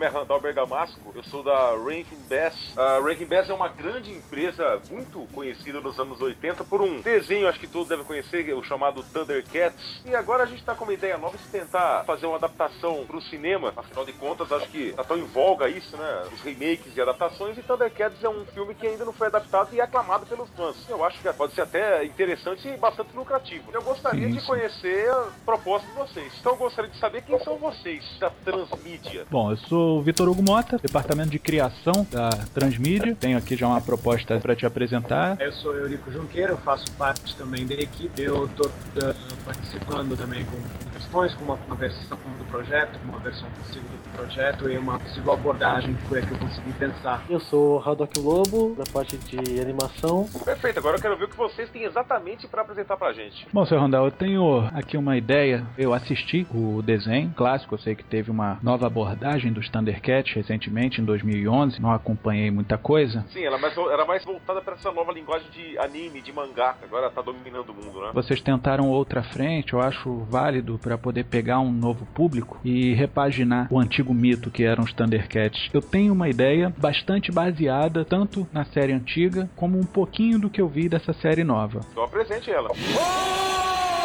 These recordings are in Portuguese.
Nome é Randall Bergamasco, eu sou da Rankin Bass. A Rankin Bass é uma grande empresa muito conhecida nos anos 80 por um desenho, acho que todos devem conhecer, o chamado Thundercats. E agora a gente está com uma ideia nova de tentar fazer uma adaptação para o cinema. Afinal de contas, acho que tá tão em voga isso, né? Os remakes e adaptações. E Thundercats é um filme que ainda não foi adaptado e é aclamado pelos fãs. Eu acho que pode ser até interessante e bastante lucrativo. Eu gostaria sim, sim. de conhecer a proposta de vocês. Então eu gostaria de saber quem são vocês da Transmídia Transmídia? Bom, eu sou o Vitor Hugo Mota, departamento de criação da Transmídia. Tenho aqui já uma proposta para te apresentar. Eu sou Eurico Junqueira, faço parte também da equipe. Eu estou uh, participando também com questões, com uma, versão do projeto, uma versão possível do projeto e uma possível abordagem que foi a que eu consegui pensar. Eu sou o Haddock Lobo, da parte de animação. Perfeito, agora eu quero ver o que vocês têm exatamente para apresentar pra gente. Bom, seu Randall, eu tenho aqui uma ideia. Eu assisti o desenho clássico, eu sei que teve uma nova abordagem dos Thundercats recentemente, em 2011. Não acompanhei muita coisa. Sim, ela mais, era mais voltada para essa nova linguagem de anime, de mangá. Agora tá dominando o mundo, né? Vocês tentaram outra frente, eu acho válido para poder pegar um novo público e repaginar o antigo mito que eram os Thundercats. Eu tenho uma ideia bastante baseada tanto na série antiga como um pouquinho do que eu vi dessa série nova. Então apresente ela. Oh!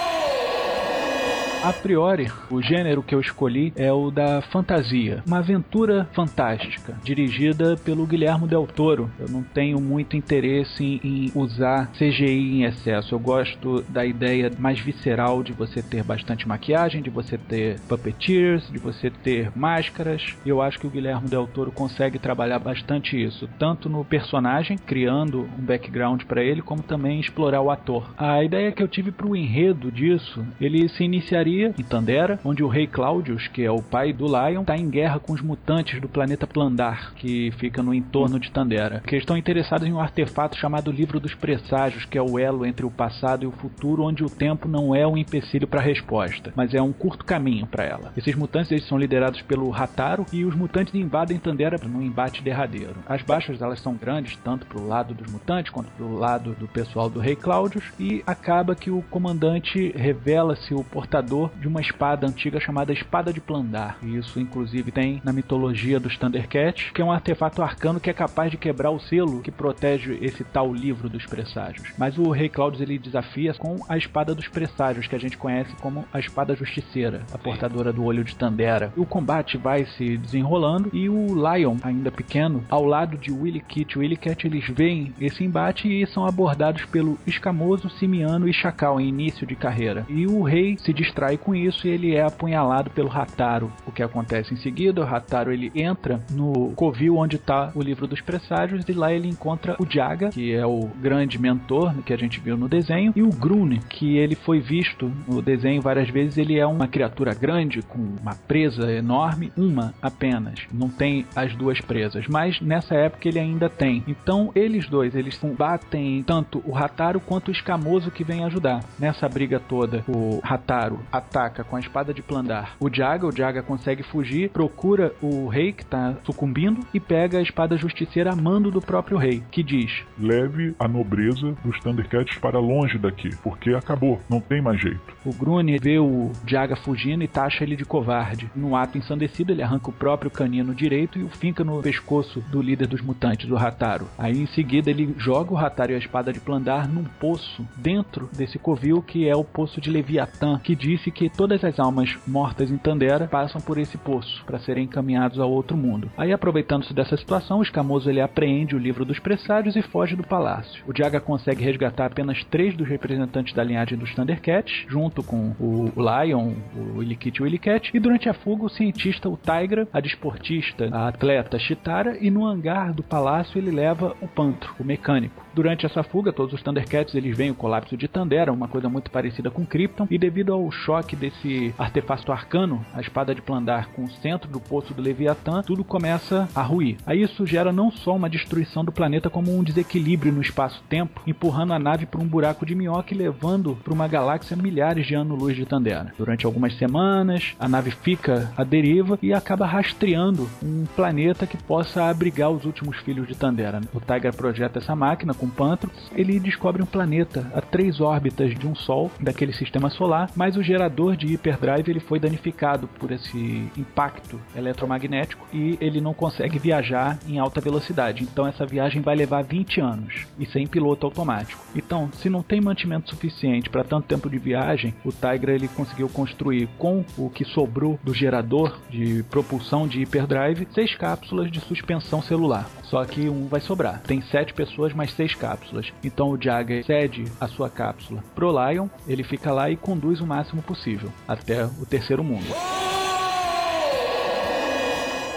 A priori, o gênero que eu escolhi é o da fantasia, uma aventura fantástica, dirigida pelo Guilhermo Del Toro. Eu não tenho muito interesse em, usar CGI em excesso. Eu gosto da ideia mais visceral de você ter bastante maquiagem, de você ter puppeteers, de você ter máscaras. Eu acho que o Guilhermo Del Toro consegue trabalhar bastante isso, tanto no personagem, criando um background para ele, como também explorar o ator. A ideia que eu tive para o enredo disso, ele se iniciaria em Tandera, onde o rei Claudius, que é o pai do Lion, está em guerra com os mutantes do planeta Plandar, que fica no entorno de Tandera, que estão interessados em um artefato chamado Livro dos Presságios, que é o elo entre o passado e o futuro, onde o tempo não é um empecilho para a resposta, mas é um curto caminho para ela. Esses mutantes eles são liderados pelo Rataro e os mutantes invadem Tandera num embate derradeiro. As baixas elas são grandes, tanto para o lado dos mutantes quanto para o lado do pessoal do rei Claudius, e acaba que o comandante revela-se o portador de uma espada antiga chamada Espada de Plandar. E isso, inclusive, tem na mitologia dos Thundercats, que é um artefato arcano que é capaz de quebrar o selo que protege esse tal livro dos presságios. Mas o Rei Claudius ele desafia com a Espada dos Presságios, que a gente conhece como a Espada Justiceira, a portadora do olho de Tandera. O combate vai se desenrolando e o Lion, ainda pequeno, ao lado de Willy Kit Willy Cat, eles veem esse embate e são abordados pelo Escamoso, Simiano e Chacal em início de carreira. E o rei se distrai e com isso ele é apunhalado pelo Rataro. O que acontece em seguida, o Rataro ele entra no covil onde está o livro dos presságios e lá ele encontra o Jaga, que é o grande mentor que a gente viu no desenho, e o Grune, que ele foi visto no desenho várias vezes, ele é uma criatura grande com uma presa enorme, uma apenas. Não tem as duas presas, mas nessa época ele ainda tem. Então eles dois, eles combatem tanto o Rataro quanto o Escamoso que vem ajudar. Nessa briga toda, o Rataro ataca com a espada de Plandar o Jaga, o Jaga consegue fugir, procura o rei que está sucumbindo e pega a espada justiceira a mando do próprio rei, que diz: Leve a nobreza dos Thundercats para longe daqui, porque acabou, não tem mais jeito. O Grune vê o Jaga fugindo e taxa ele de covarde. Num ato ensandecido, ele arranca o próprio canino direito e o finca no pescoço do líder dos mutantes, o Rataro. Aí em seguida ele joga o Rataro e a espada de Plandar num poço dentro desse covil que é o poço de Leviatã, que disse que todas as almas mortas em Tandera passam por esse poço para serem encaminhados ao outro mundo. Aí, aproveitando-se dessa situação, o escamoso ele apreende o livro dos presságios e foge do palácio. O Diaga consegue resgatar apenas três dos representantes da linhagem dos Thundercats, junto com o Lion, o Illikit e o Illicat, e durante a fuga o cientista, o Tigra, a desportista, a atleta Chitara, e no hangar do palácio ele leva o Pantro, o mecânico. Durante essa fuga, todos os Thundercats eles veem o colapso de Tandera, uma coisa muito parecida com Krypton, e devido ao choque desse artefato arcano, a espada de Plandar com o centro do poço do Leviatã, tudo começa a ruir. Aí isso gera não só uma destruição do planeta, como um desequilíbrio no espaço-tempo, empurrando a nave para um buraco de minhoca e levando para uma galáxia milhares de anos-luz de Tandera. Durante algumas semanas, a nave fica à deriva e acaba rastreando um planeta que possa abrigar os últimos filhos de Tandera. O Tiger projeta essa máquina com Pantro, ele descobre um planeta a três órbitas de um Sol daquele sistema solar, mas o gerador de hyperdrive ele foi danificado por esse impacto eletromagnético e ele não consegue viajar em alta velocidade. Então essa viagem vai levar 20 anos e sem piloto automático. Então, se não tem mantimento suficiente para tanto tempo de viagem, o Tigra ele conseguiu construir com o que sobrou do gerador de propulsão de hyperdrive seis cápsulas de suspensão celular. Só que um vai sobrar. Tem sete pessoas mais seis cápsulas. Então o Jagger cede a sua cápsula pro Lion, ele fica lá e conduz o máximo possível até o terceiro mundo.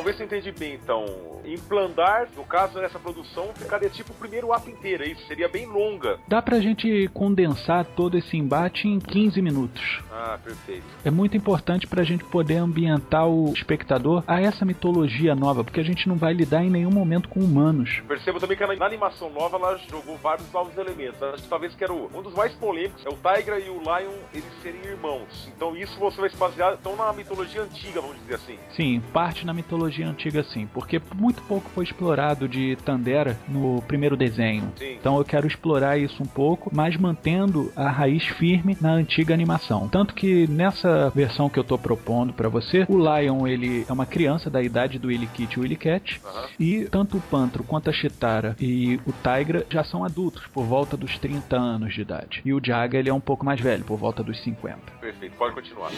Ver se eu entendi bem, então. Implantar, no caso nessa produção, ficaria tipo o primeiro ato inteiro, é isso? Seria bem longa. Dá pra gente condensar todo esse embate em 15 minutos. Ah, perfeito. É muito importante pra gente poder ambientar o espectador a essa mitologia nova, porque a gente não vai lidar em nenhum momento com humanos. Percebo também que na animação nova ela jogou vários novos elementos. Acho que talvez que era o, um dos mais polêmicos é o Tigra e o Lion eles serem irmãos. Então isso você vai se basear então na mitologia antiga, vamos dizer assim. Sim, parte na mitologia antiga sim, porque muito pouco foi explorado de Tandera no primeiro desenho. Sim. Então eu quero explorar isso um pouco, mas mantendo a raiz firme na antiga animação. Tanto que nessa versão que eu tô propondo para você, o Lion ele é uma criança da idade do Illikit e o Illicat, Aham. e tanto o Pantro quanto a Chitara e o Tigra já são adultos, por volta dos 30 anos de idade. E o Jaga ele é um pouco mais velho, por volta dos 50. Perfeito, pode continuar.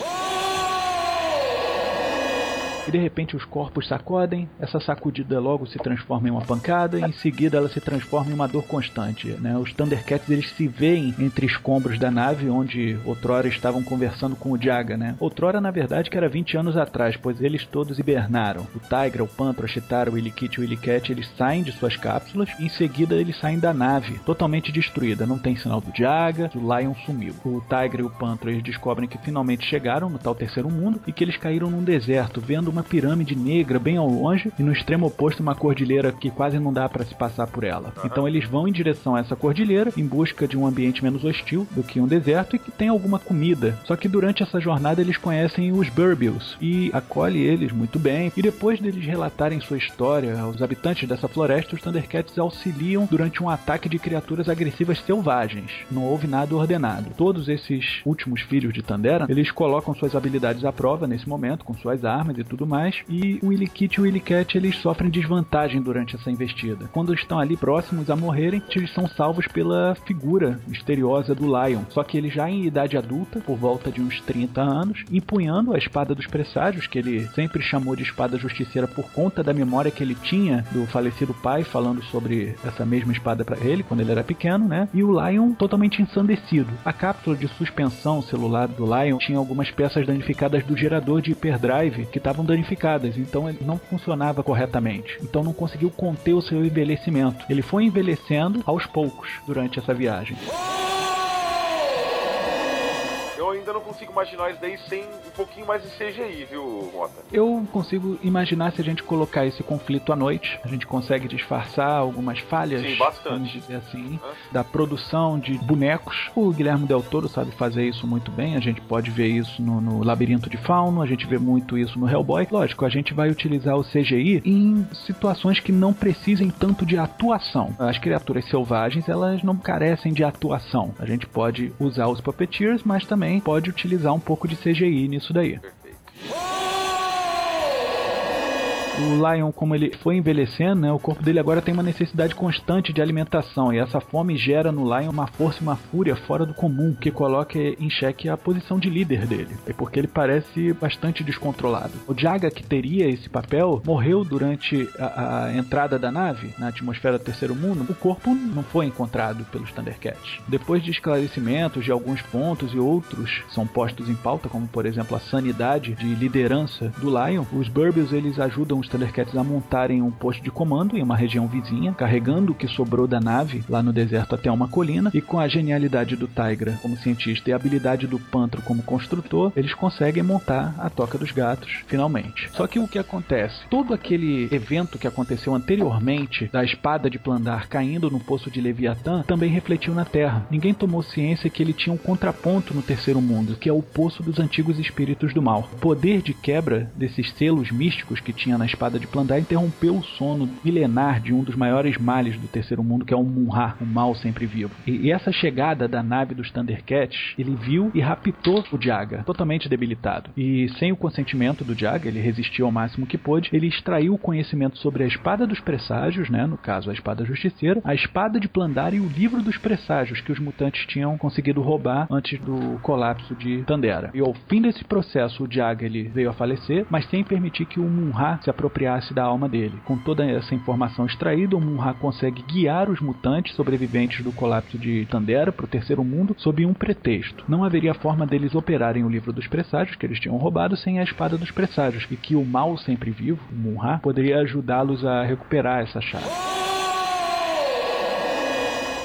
E de repente os corpos sacodem, essa sacudida logo se transforma em uma pancada, e em seguida ela se transforma em uma dor constante. Né? Os Thundercats eles se veem entre escombros da nave onde outrora estavam conversando com o Jaga. Né? Outrora, na verdade, que era 20 anos atrás, pois eles todos hibernaram. O Tigra, o Pantro, a Chitara, o Illikit e o Illicat eles saem de suas cápsulas, e em seguida eles saem da nave, totalmente destruída. Não tem sinal do Jaga, o Lion sumiu. O Tigra e o Pantro eles descobrem que finalmente chegaram no tal terceiro mundo e que eles caíram num deserto, vendo uma pirâmide negra bem ao longe e no extremo oposto uma cordilheira que quase não dá para se passar por ela. Então eles vão em direção a essa cordilheira em busca de um ambiente menos hostil do que um deserto e que tem alguma comida. Só que durante essa jornada eles conhecem os Burbills e acolhe eles muito bem. E depois deles relatarem sua história aos habitantes dessa floresta, os Thundercats auxiliam durante um ataque de criaturas agressivas selvagens. Não houve nada ordenado. Todos esses últimos filhos de Tandera, eles colocam suas habilidades à prova nesse momento, com suas armas e tudo mais, e o Illikit e o Illicat eles sofrem desvantagem durante essa investida. Quando estão ali próximos a morrerem, eles são salvos pela figura misteriosa do Lion, só que ele já em idade adulta, por volta de uns 30 anos, empunhando a espada dos presságios, que ele sempre chamou de espada justiceira por conta da memória que ele tinha do falecido pai, falando sobre essa mesma espada para ele quando ele era pequeno, né? E o Lion totalmente ensandecido. A cápsula de suspensão celular do Lion tinha algumas peças danificadas do gerador de hyperdrive que estavam danificadas, então ele não funcionava corretamente. Então não conseguiu conter o seu envelhecimento. Ele foi envelhecendo aos poucos durante essa viagem. Eu não consigo imaginar isso daí sem um pouquinho mais de CGI, viu, Mota? Eu consigo imaginar se a gente colocar esse conflito à noite, a gente consegue disfarçar algumas falhas, Sim, vamos dizer assim, Hã? da produção de bonecos. O Guilherme Del Toro sabe fazer isso muito bem, a gente pode ver isso no, no Labirinto de Fauno, a gente vê muito isso no Hellboy. Lógico, a gente vai utilizar o CGI em situações que não precisem tanto de atuação. As criaturas selvagens, elas não carecem de atuação. A gente pode usar os puppeteers, mas também pode utilizar um pouco de CGI nisso daí. Perfeito. O Lion, como ele foi envelhecendo, né, o corpo dele agora tem uma necessidade constante de alimentação e essa fome gera no Lion uma força e uma fúria fora do comum que coloca em xeque a posição de líder dele. É porque ele parece bastante descontrolado. O Jaga, que teria esse papel, morreu durante a, a entrada da nave na atmosfera do terceiro mundo. O corpo não foi encontrado pelos Thundercats. Depois de esclarecimentos de alguns pontos e outros são postos em pauta, como por exemplo a sanidade de liderança do Lion, os Burbills eles ajudam os Thundercats a montarem um posto de comando em uma região vizinha, carregando o que sobrou da nave lá no deserto até uma colina, e com a genialidade do Tigra como cientista e a habilidade do Pantro como construtor, eles conseguem montar a Toca dos Gatos, finalmente. Só que o que acontece? Todo aquele evento que aconteceu anteriormente da espada de Plandar caindo no poço de Leviatã também refletiu na Terra. Ninguém tomou ciência que ele tinha um contraponto no terceiro mundo, que é o poço dos antigos espíritos do mal. O poder de quebra desses selos místicos que tinha na espada de Plandar interrompeu o sono milenar de um dos maiores males do terceiro mundo, que é o Munra, o mal sempre vivo. E, e essa chegada da nave dos Thundercats, ele viu e raptou o Jaga, totalmente debilitado. E sem o consentimento do Jaga, ele resistiu ao máximo que pôde, ele extraiu o conhecimento sobre a espada dos presságios, né, no caso a espada justiceira, a espada de Plandar e o livro dos presságios que os mutantes tinham conseguido roubar antes do colapso de Tandera. E ao fim desse processo, o Jaga ele veio a falecer, mas sem permitir que o Munra se apropriasse da alma dele. Com toda essa informação extraída, o Munra consegue guiar os mutantes sobreviventes do colapso de Tandera para o terceiro mundo sob um pretexto. Não haveria forma deles operarem o livro dos presságios que eles tinham roubado sem a espada dos presságios e que o mal sempre vivo, o Munra, poderia ajudá-los a recuperar essa chave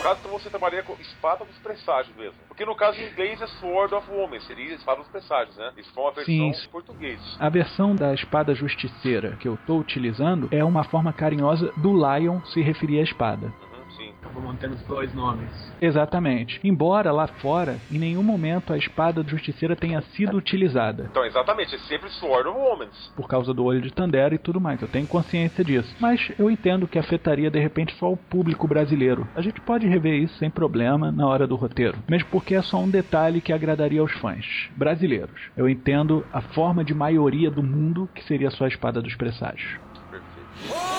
caso, então você trabalharia com espada dos presságios mesmo. Porque no caso em inglês é Sword of Woman, seria espada dos presságios, né? Isso foi uma versão Sim. em português. A versão da espada justiceira que eu estou utilizando é uma forma carinhosa do Lion se referir à espada. Acabou mantendo os dois nomes. Exatamente. Embora lá fora, em nenhum momento a espada do Justiceira tenha sido utilizada. Então, exatamente, é sempre Sword of Omens. Por causa do olho de Tandera e tudo mais, eu tenho consciência disso. Mas eu entendo que afetaria de repente só o público brasileiro. A gente pode rever isso sem problema na hora do roteiro. Mesmo porque é só um detalhe que agradaria aos fãs brasileiros. Eu entendo a forma de maioria do mundo que seria só a espada dos presságios. Perfeito.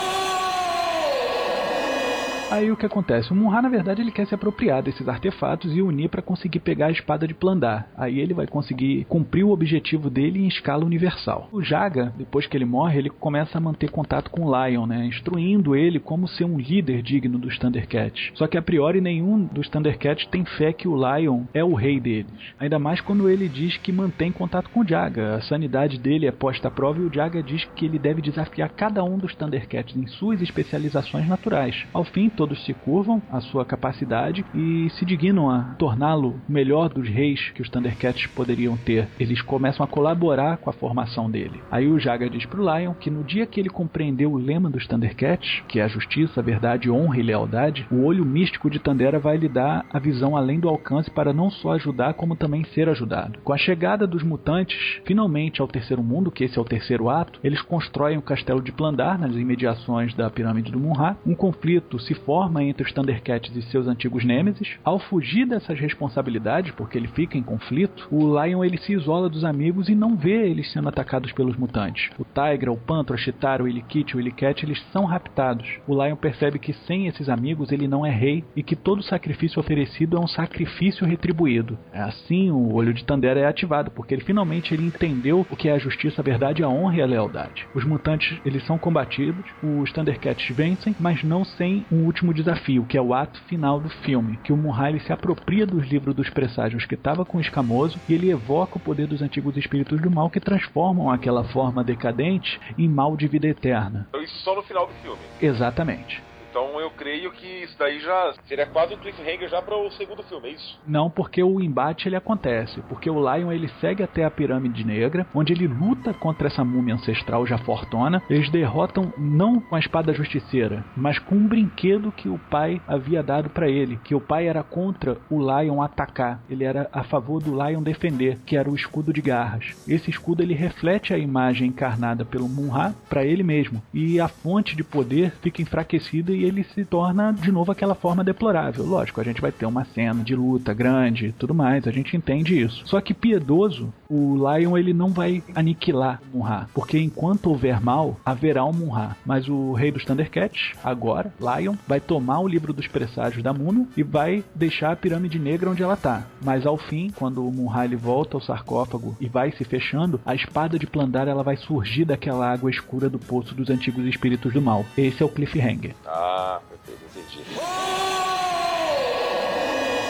Aí o que acontece? O Munra, na verdade, ele quer se apropriar desses artefatos e unir para conseguir pegar a espada de Plandar. Aí ele vai conseguir cumprir o objetivo dele em escala universal. O Jaga, depois que ele morre, ele começa a manter contato com o Lion, né? Instruindo ele como ser um líder digno dos Thundercats. Só que a priori nenhum dos Thundercats tem fé que o Lion é o rei deles. Ainda mais quando ele diz que mantém contato com o Jaga. A sanidade dele é posta à prova e o Jaga diz que ele deve desafiar cada um dos Thundercats em suas especializações naturais. Ao fim, todos se curvam à sua capacidade e se dignam a torná-lo o melhor dos reis que os Thundercats poderiam ter. Eles começam a colaborar com a formação dele. Aí o Jaga diz pro Lion que no dia que ele compreendeu o lema dos Thundercats, que é a justiça, a verdade, honra e lealdade, o olho místico de Tandera vai lhe dar a visão além do alcance para não só ajudar, como também ser ajudado. Com a chegada dos mutantes, finalmente ao terceiro mundo, que esse é o terceiro ato, eles constroem o castelo de Plandar nas imediações da pirâmide do Munra. Um conflito se forma entre os Thundercats e seus antigos nêmesis. Ao fugir dessas responsabilidades, porque ele fica em conflito, o Lion ele se isola dos amigos e não vê eles sendo atacados pelos mutantes. O Tigra, o Pantro, a Chitara, o Illikit, o Illicat, eles são raptados. O Lion percebe que sem esses amigos ele não é rei e que todo sacrifício oferecido é um sacrifício retribuído. É assim o olho de Tandera é ativado, porque ele finalmente ele entendeu o que é a justiça, a verdade, a honra e a lealdade. Os mutantes eles são combatidos, os Thundercats vencem, mas não sem um último desafio, que é o ato final do filme, que o Munra se apropria dos livros dos presságios que estava com o escamoso e ele evoca o poder dos antigos espíritos do mal que transformam aquela forma decadente em mal de vida eterna. Então isso só no final do filme. Exatamente. Então eu creio que isso daí já seria quase um cliffhanger já para o segundo filme, é isso? Não, porque o embate ele acontece, porque o Lion ele segue até a pirâmide negra, onde ele luta contra essa múmia ancestral já fortona. Eles derrotam não com a espada justiceira, mas com um brinquedo que o pai havia dado para ele, que o pai era contra o Lion atacar, ele era a favor do Lion defender, que era o escudo de garras. Esse escudo ele reflete a imagem encarnada pelo Munra para ele mesmo, e a fonte de poder fica enfraquecida e ele se torna de novo aquela forma deplorável. Lógico, a gente vai ter uma cena de luta grande e tudo mais, a gente entende isso. Só que piedoso O Lion ele não vai aniquilar Munra, porque enquanto houver mal, haverá um Munra. Mas o rei dos Thundercats, agora, Lion, vai tomar o livro dos presságios da Muno e vai deixar a pirâmide negra onde ela tá. Mas ao fim, quando o Munra ele volta ao sarcófago e vai se fechando, a espada de Plandar ela vai surgir daquela água escura do poço dos antigos espíritos do mal. Esse é o cliffhanger. Ah,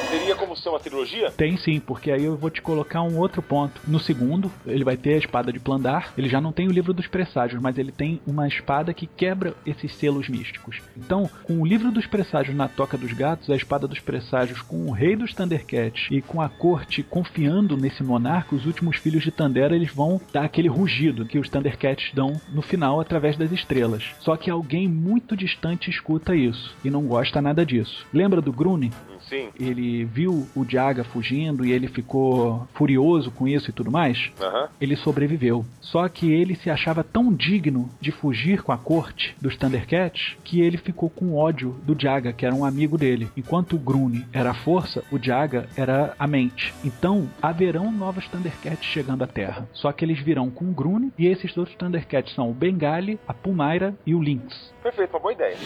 Teria como ser uma trilogia? Tem sim, porque aí eu vou te colocar um outro ponto. No segundo, ele vai ter a espada de Plandar. Ele já não tem o livro dos presságios, mas ele tem uma espada que quebra esses selos místicos. Então, com o livro dos presságios na toca dos gatos, a espada dos presságios com o rei dos Thundercats e com a corte confiando nesse monarca, os últimos filhos de Tandera eles vão dar aquele rugido que os Thundercats dão no final através das estrelas. Só que alguém muito distante escuta isso e não gosta nada disso. Lembra do Grune? Sim. Ele viu o Jaga fugindo e ele ficou furioso com isso e tudo mais. Aham. Ele sobreviveu. Só que ele se achava tão digno de fugir com a corte dos Thundercats que ele ficou com ódio do Jaga, que era um amigo dele. Enquanto o Grune era a força, o Jaga era a mente. Então, haverão novos Thundercats chegando à Terra. Só que eles virão com o Grune e esses outros Thundercats são o Bengali, a Pumaira e o Lynx. Perfeito, uma boa ideia.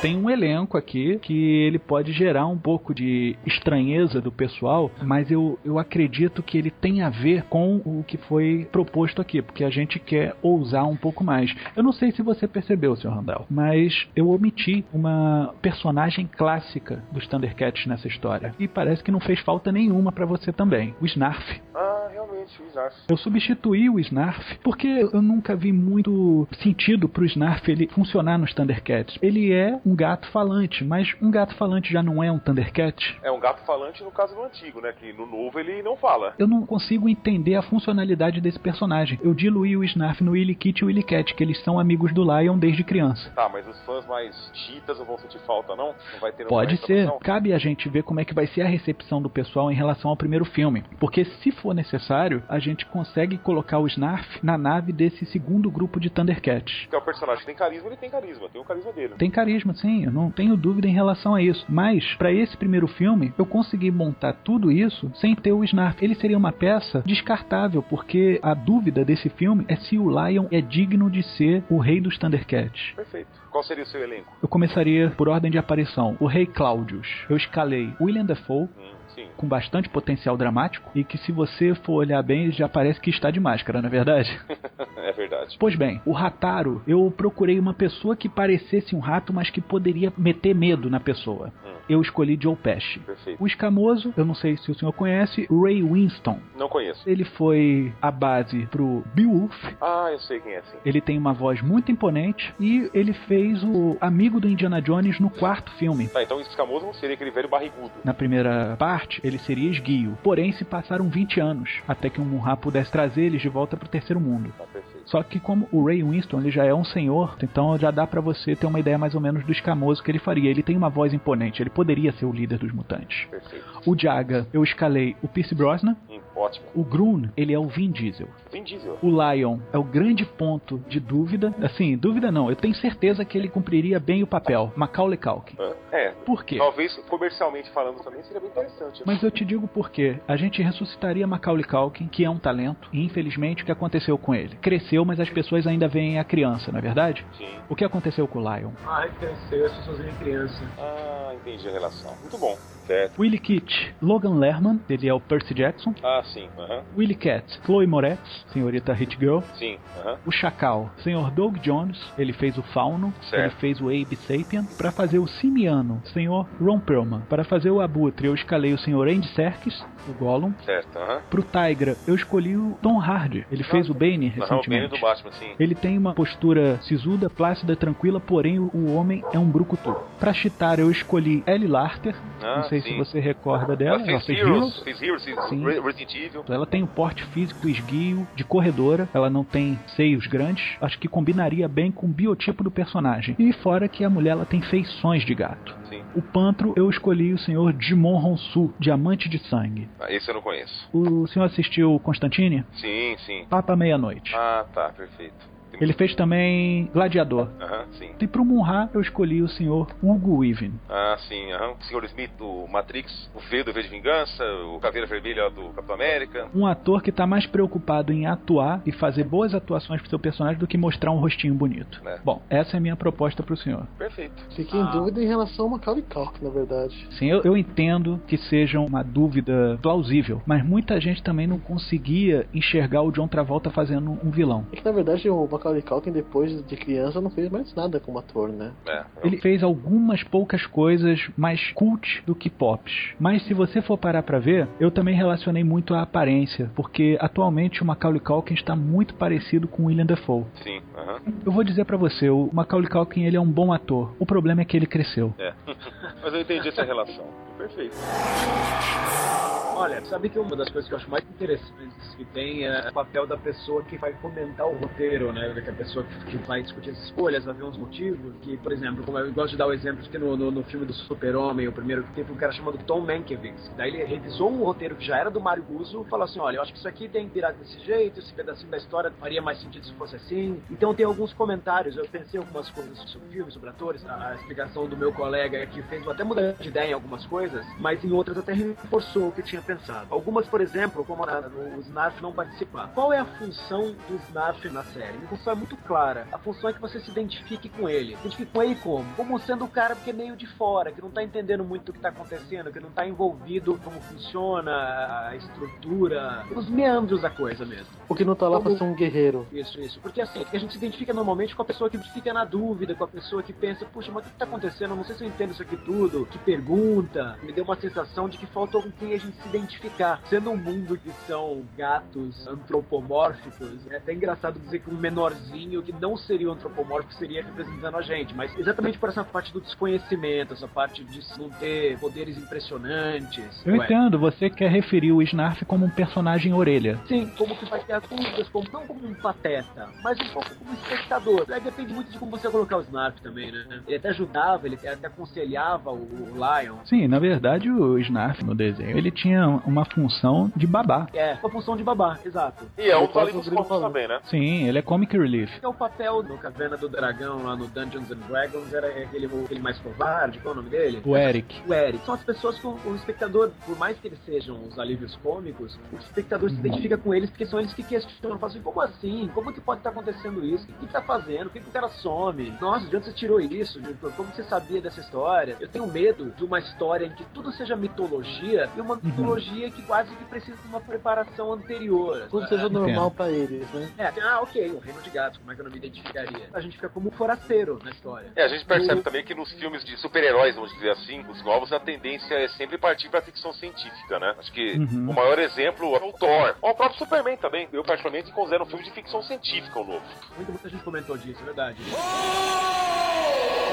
Tem um elenco aqui que ele pode gerar um pouco de estranheza do pessoal, mas eu, eu acredito que ele tem a ver com o que foi proposto aqui, porque a gente quer ousar um pouco mais. Eu não sei se você percebeu, Sr. Randall, mas eu omiti uma personagem clássica dos Thundercats nessa história. E parece que não fez falta nenhuma pra você também. O Snarf. Ah, realmente, o Snarf. Eu substituí o Snarf porque eu nunca vi muito sentido pro Snarf ele funcionar nos Thundercats. Ele é um gato falante, mas um gato falante já não é um Thundercat? É um gato falante no caso do antigo, né? Que no novo ele não fala. Eu não consigo entender a funcionalidade desse personagem. Eu diluí o Snarf no Willy Kit e o Willy Cat, que eles são amigos do Lion desde criança. Tá, mas os fãs mais chitas não vão sentir falta, não? Não vai ter Pode ser. reclamação? Cabe a gente ver como é que vai ser a recepção do pessoal em relação ao primeiro filme. Porque se for necessário, a gente consegue colocar o Snarf na nave desse segundo grupo de Thundercats. Porque é um personagem que tem carisma, ele tem carisma, tem o carisma dele. Tem carisma, sim, eu não tenho dúvida em relação a isso. Mas, pra esse primeiro filme, eu consegui montar tudo isso sem ter o Snarf. Ele seria uma peça descartável, porque a dúvida desse filme é se o Lion é digno de ser o rei dos Thundercats. Perfeito. Qual seria o seu elenco? Eu começaria por ordem de aparição. O Rei Claudius. Eu escalei William Dafoe, Hum, sim. com bastante potencial dramático, e que se você for olhar bem, já parece que está de máscara, não é verdade? é verdade. Pois bem, o Rataro, eu procurei uma pessoa que parecesse um rato, mas que poderia meter medo na pessoa. Hum. Eu escolhi Joe Pesci. Perfeito. O escamoso, eu não sei se o senhor conhece, Ray Winston. Não conheço. Ele foi a base pro Beowulf. Ah, eu sei quem é, sim. Ele tem uma voz muito imponente e ele fez o amigo do Indiana Jones no quarto filme. Tá, então o escamoso seria aquele velho barrigudo. Na primeira parte, ele seria esguio. Porém, se passaram 20 anos até que um Munra pudesse trazer eles de volta pro terceiro mundo. Tá. Só que como o Ray Winston ele já é um senhor, então já dá pra você ter uma ideia mais ou menos do escamoso que ele faria. Ele tem uma voz imponente, ele poderia ser o líder dos mutantes. Perfeito. O Jaga, eu escalei o Pierce Brosnan. Ótimo. O Grun, ele é o Vin Diesel. Vin Diesel. O Lion é o grande ponto de dúvida. Assim, dúvida não, eu tenho certeza que ele cumpriria bem o papel. Macaulay Culkin. Hã? É. Por quê? Talvez comercialmente falando também seria bem interessante. Mas eu te digo por quê. A gente ressuscitaria Macaulay Culkin, que é um talento, e infelizmente o que aconteceu com ele? Cresceu, mas as pessoas ainda veem a criança, não é verdade? Sim. O que aconteceu com o Lion? Ah, ele cresceu, as pessoas veem criança. Ah, entendi a relação. Muito bom. Certo. Willie Kit, Logan Lerman, ele é o Percy Jackson. Ah, sim. Aham. Willie Cat, Chloe Moretz, senhorita Hit Girl. Sim. Aham. O Chacal, senhor Doug Jones, ele fez o Fauno, Certo. ele fez o Abe Sapien. Para fazer o Simiano, senhor Ron Perlman. Para fazer o Abutre, eu escalei o senhor Andy Serkis, o Gollum. Certo. Aham. Pro Tigra, eu escolhi o Tom Hardy. Ele fez o Bane Aham, o Bane recentemente. do Batman, sim. Ele tem uma postura sisuda, plácida, tranquila, porém o homem é um brucutu. Pra Chitara eu escolhi Ellie Larter, Ah, não sei sim. se você recorda dela, Ela ela fez Heroes. Fez Heroes, Sim. Re- Resident Evil. Ela tem o porte físico esguio, de corredora, ela não tem seios grandes, acho que combinaria bem com o biotipo do personagem. E fora que a mulher ela tem feições de gato. Sim. O pantro eu escolhi o senhor Jimon Honsu, Diamante de Sangue. Ah, esse eu não conheço. O senhor assistiu Constantine? Sim, sim. Papa Meia-Noite. Ah, tá, perfeito. Ele fez também Gladiador. Aham, sim. E pro Munra eu escolhi o senhor Hugo Weaving. Ah, sim, aham. O Sr. Smith do Matrix, o V do V de Vingança, o Caveira Vermelha do Capitão América. Um ator que tá mais preocupado em atuar e fazer boas atuações pro seu personagem do que mostrar um rostinho bonito. É. Bom, essa é a minha proposta pro senhor. Perfeito. Fiquei em dúvida em relação ao Macaulay Culkin, na verdade. Sim, eu, eu entendo que seja uma dúvida plausível, mas muita gente também não conseguia enxergar o John Travolta fazendo um vilão. É que na verdade o Macaulay Culkin depois de criança não fez mais nada como ator, né? É. Ele fez algumas poucas coisas mais cult do que pops. Mas se você for parar pra ver, eu também relacionei muito a aparência, porque atualmente o Macaulay Culkin está muito parecido com o William Dafoe. Sim, aham. Eu vou dizer pra você, o Macaulay Culkin ele é um bom ator. O problema é que ele cresceu. É. Mas eu entendi essa relação. Perfeito. Olha, sabe que uma das coisas que eu acho mais interessantes que tem é o papel da pessoa que vai comentar o roteiro, né? Que a pessoa que, vai discutir as escolhas, vai ver uns motivos. Que, por exemplo, como eu gosto de dar o exemplo de que no, no, no filme do Super-Homem, o primeiro que teve um cara chamado Tom Mankiewicz. Daí ele revisou um roteiro que já era do Mário Guzzo e falou assim: olha, eu acho que isso aqui tem que virar desse jeito, esse pedacinho da história faria mais sentido se fosse assim. Então tem alguns comentários, eu pensei algumas coisas sobre o filme, sobre atores, a, a explicação do meu colega que fez até mudar de ideia em algumas coisas, mas em outras até reforçou o que tinha pensado. Algumas, por exemplo, como a, o Snarf não participar. Qual é a função do Snarf na série? A função é muito clara. A função é que você se identifique com ele. Se identifique com ele como? Como sendo o cara que é meio de fora, que não tá entendendo muito do que tá acontecendo, que não tá envolvido como funciona a estrutura, os meandros da coisa mesmo. O que não tá lá Como- pra ser um guerreiro. Isso, isso. Porque assim, a gente se identifica normalmente com a pessoa que fica na dúvida, com a pessoa que pensa, puxa, mas o que tá acontecendo? Eu não sei se eu entendo isso aqui tudo. Que pergunta. Me deu uma sensação de que faltou com quem a gente se identificar. Sendo um mundo que são gatos antropomórficos, é até engraçado dizer que um menorzinho que não seria um antropomórfico seria representando a gente. Mas exatamente por essa parte do desconhecimento, essa parte de não ter poderes impressionantes. Eu Ué, entendo, você quer referir o Snarf como um personagem orelha. Sim, como que vai ter as dúvidas, como, não como um pateta, mas um pouco como espectador. Aí depende muito de como você colocar o Snarf também, né? Ele até ajudava, ele até aconselhava o, o Lion. Sim, na verdade o Snarf no desenho ele tinha uma função de babá. É, com a função de babá, exato. E é um Eu dos falando. também, né? Sim, ele é comic relief. É o papel no Caverna do Dragão, lá no Dungeons and Dragons, era aquele, aquele mais covarde, qual é o nome dele? O Eric. O Eric. São as pessoas que o, espectador, por mais que eles sejam os alívios cômicos, o espectador se identifica com eles porque são eles que questionam. Falam assim, como assim? Como que pode estar acontecendo isso? O que, que tá fazendo? Por que, que o cara some? Nossa, de onde você tirou isso? Como você sabia dessa história? Eu tenho medo de uma história em que tudo seja mitologia e uma mitologia que quase que precisa de uma preparação anterior. Tudo seja normal pra eles, né? É, tem- ah, ok, o Reino de Gatos, como é que eu não me identificaria? A gente fica como um forasteiro na história. É, a gente percebe O- também que nos filmes de super-heróis, vamos dizer assim, os novos, a tendência é sempre partir pra ficção científica, né? Acho que Uhum. o maior exemplo é o Thor. Ou o próprio Superman também. Eu, particularmente, considero um filme de ficção científica o novo. Muita, muita gente comentou disso, é verdade. Eu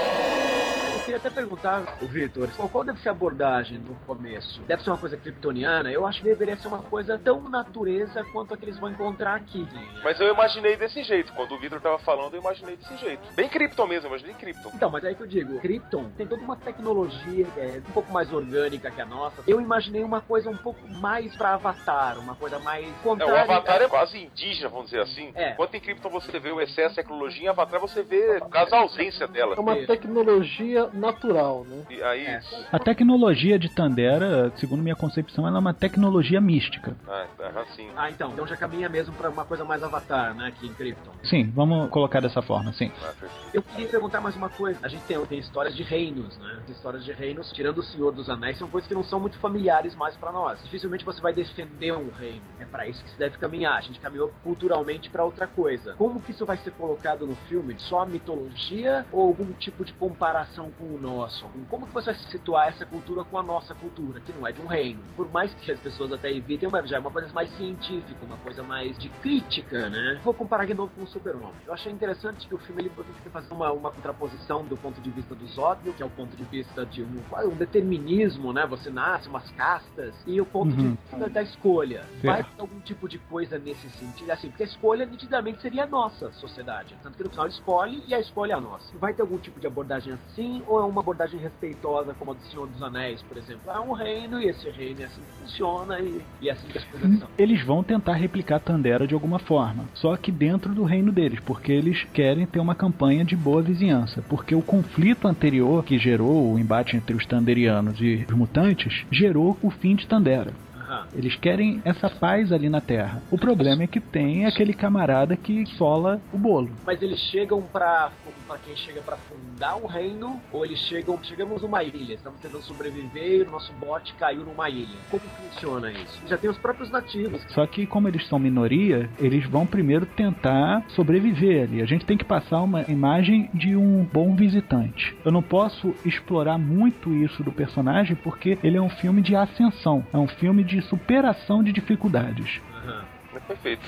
queria até perguntar, o Vitor, qual, qual deve ser a abordagem no começo? Deve ser uma coisa kryptoniana? Eu acho que deveria ser uma coisa tão natureza quanto a que eles vão encontrar aqui. Mas eu imaginei desse jeito. Quando o Victor tava falando, eu imaginei desse jeito. Bem Krypton mesmo, eu imaginei Krypton. Então, mas é aí que eu digo, Krypton tem toda uma tecnologia é um pouco mais orgânica que a nossa. Eu imaginei uma coisa um pouco mais pra Avatar, uma coisa mais É, o contrária. Avatar é quase indígena, vamos dizer assim. É. Enquanto em Krypton você vê o excesso de tecnologia, em Avatar você vê quase a ausência dela. É uma tecnologia natural, né? E aí. É. A tecnologia de Tandera, segundo minha concepção, ela é uma tecnologia mística. Ah, aham, sim. Ah, então. Então já caminha mesmo pra uma coisa mais Avatar, né, aqui em Krypton. Sim, vamos colocar dessa forma, sim. Ah. Eu queria perguntar mais uma coisa. A gente tem, tem histórias de reinos, né? As histórias de reinos, tirando o Senhor dos Anéis, são coisas que não são muito familiares mais pra nós. Dificilmente você vai defender um reino. É pra isso que se deve caminhar. A gente caminhou culturalmente pra outra coisa. Como que isso vai ser colocado no filme? Só a mitologia ou algum tipo de comparação com o nosso? Como que você vai situar essa cultura com a nossa cultura, que não é de um reino? Por mais que as pessoas até evitem, mas já é uma coisa mais científica, uma coisa mais de crítica, né? Vou comparar de novo com o Super-Homem. Eu achei interessante que o filme ele tenta fazer uma, uma contraposição do ponto de vista do Zódio, que é o ponto de vista de um, um determinismo, né? Você nasce, umas castas, e o ponto Uhum. de vista da escolha. Vai Certo. ter algum tipo de coisa nesse sentido? Assim, porque a escolha nitidamente seria a nossa sociedade. Tanto que no final escolhe e a escolha é a nossa. Vai ter algum tipo de abordagem assim? Ou ou é uma abordagem respeitosa como a do Senhor dos Anéis, por exemplo? É um reino e esse reino é assim que funciona e, e é assim que as coisas são. Eles vão tentar replicar Tandera de alguma forma, só que dentro do reino deles, porque eles querem ter uma campanha de boa vizinhança, porque o conflito anterior que gerou o embate entre os Tanderianos e os mutantes gerou o fim de Tandera. Eles querem essa paz ali na Terra. O problema é que tem aquele camarada que sola o bolo. Mas eles chegam pra, pra quem chega pra fundar um reino, ou eles chegam, chegamos numa ilha, estamos tentando sobreviver e o nosso bote caiu numa ilha. Como funciona isso? Já tem os próprios nativos. Só que como eles são minoria, eles vão primeiro tentar sobreviver ali. A gente tem que passar uma imagem de um bom visitante. Eu não posso explorar muito isso do personagem porque ele é um filme de ascensão, é um filme de superação de dificuldades. Aham. É perfeito.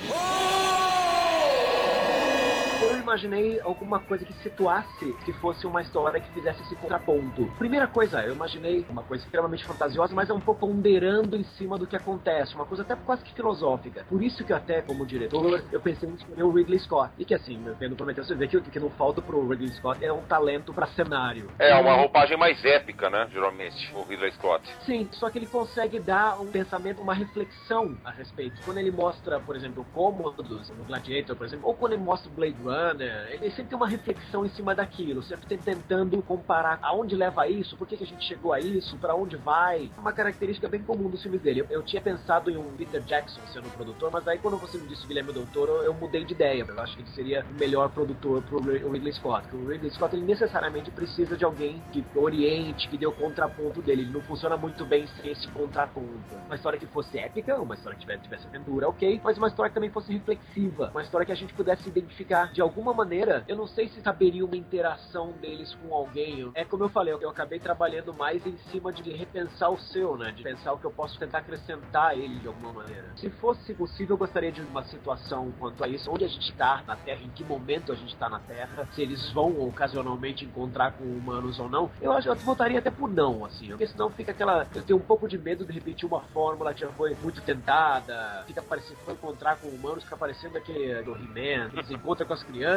Imaginei alguma coisa que situasse que fosse uma história que fizesse esse contraponto. Primeira coisa, eu imaginei uma coisa extremamente fantasiosa, mas é um pouco ponderando em cima do que acontece, uma coisa até quase que filosófica. Por isso que até como diretor, eu pensei em escolher o Ridley Scott. E que assim, vendo Prometeu, você vê que o que não falta pro Ridley Scott é um talento pra cenário. É uma roupagem mais épica, né? Geralmente, o Ridley Scott. Sim, só que ele consegue dar um pensamento, uma reflexão a respeito. Quando ele mostra, por exemplo, cômodos no Gladiator, por exemplo, ou quando ele mostra o Blade Runner, ele sempre tem uma reflexão em cima daquilo, sempre tentando comparar aonde leva isso, por que, que a gente chegou a isso, para onde vai. Uma característica bem comum dos filmes dele. Eu, eu tinha pensado em um Peter Jackson sendo o produtor, mas aí quando você me disse Guilherme Del Toro, eu mudei de ideia. Eu acho que ele seria o melhor produtor pro Ridley Scott. O Ridley Scott ele necessariamente precisa de alguém que oriente, que dê o contraponto dele. Ele não funciona muito bem sem esse contraponto. Uma história que fosse épica, uma história que tivesse, tivesse aventura, ok, mas uma história que também fosse reflexiva, uma história que a gente pudesse identificar de alguma maneira. Eu não sei se caberia uma interação deles com alguém. É como eu falei, eu, acabei trabalhando mais em cima de repensar o seu, né? De pensar o que eu posso tentar acrescentar ele de alguma maneira. Se fosse possível, eu gostaria de uma situação quanto a isso, onde a gente está na Terra, em que momento a gente está na Terra, se eles vão ocasionalmente encontrar com humanos ou não. Eu acho que eu votaria até por não, assim, porque senão fica aquela. Eu tenho um pouco de medo de repetir uma fórmula que já foi muito tentada, fica parecendo encontrar com humanos, fica parecendo aquele do He-Man, eles encontram com as crianças.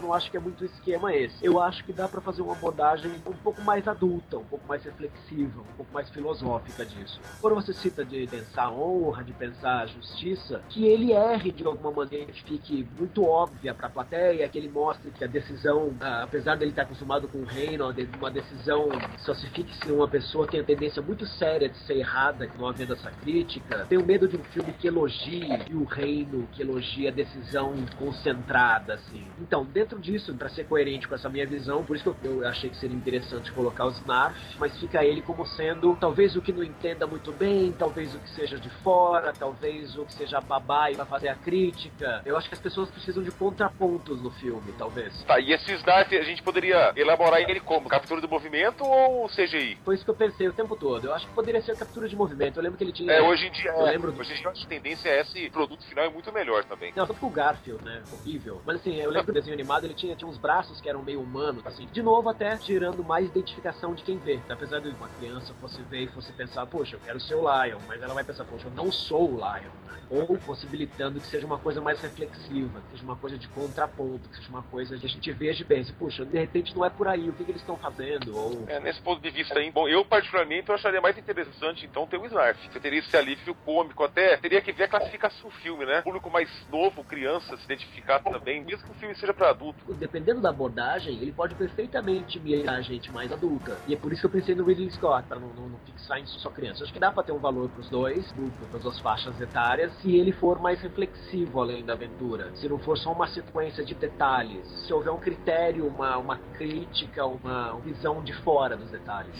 Não acho que é muito esquema esse. Eu acho que dá para fazer uma abordagem um pouco mais adulta, um pouco mais reflexiva, um pouco mais filosófica disso. Quando você cita de pensar a honra, de pensar a justiça, que ele erre de alguma maneira, que fique muito óbvia pra plateia, que ele mostre que a decisão, apesar dele estar acostumado com o reino, uma decisão só se fique se uma pessoa tem a tendência muito séria de ser errada, não havendo essa crítica. Tenho medo de um filme que elogie o reino, que elogie a decisão concentrada, assim. Então, dentro disso, pra ser coerente com essa minha visão, por isso que eu, eu achei que seria interessante colocar o Snarf, mas fica ele como sendo talvez o que não entenda muito bem, talvez o que seja de fora, talvez o que seja babá e vai fazer a crítica. Eu acho que as pessoas precisam de contrapontos no filme, talvez. Tá, e esse Snarf a gente poderia elaborar ele como? Captura do movimento ou CGI? Foi isso que eu pensei o tempo todo. Eu acho que poderia ser captura de movimento. Eu lembro que ele tinha. É, hoje em dia, Eu é, lembro hoje em dia a tendência é esse produto final é muito melhor também. Não, tanto que o Garfield, né? Horrível. Mas assim, eu lembro do desenho animado, ele tinha, tinha uns braços que eram meio humanos, assim. De novo, até gerando mais identificação de quem vê. Apesar de uma criança fosse ver e fosse pensar, poxa, eu quero ser o Lion. Mas ela vai pensar, poxa, eu não sou o Lion. né? Ou possibilitando que seja uma coisa mais reflexiva, que seja uma coisa de contraponto, que seja uma coisa que a gente veja e pense, puxa, de repente não é por aí, o que, que eles estão fazendo? Ou É, nesse ponto de vista aí, bom, eu particularmente eu acharia mais interessante então ter o Snarf. Você teria esse alívio cômico, até teria que ver a classificação do filme, né? O público mais novo, criança, se identificar também, mesmo que o filme seja para adulto. dependendo da abordagem, ele pode perfeitamente mirar a gente mais adulta. E é por isso que eu pensei no Ridley Scott, pra não, não, não fixar em só criança. Acho que dá pra ter um valor pros dois, para as duas faixas etárias, se ele for mais reflexivo além da aventura. Se não for só uma sequência de detalhes. Se houver um critério, uma, uma crítica, uma visão de fora dos detalhes.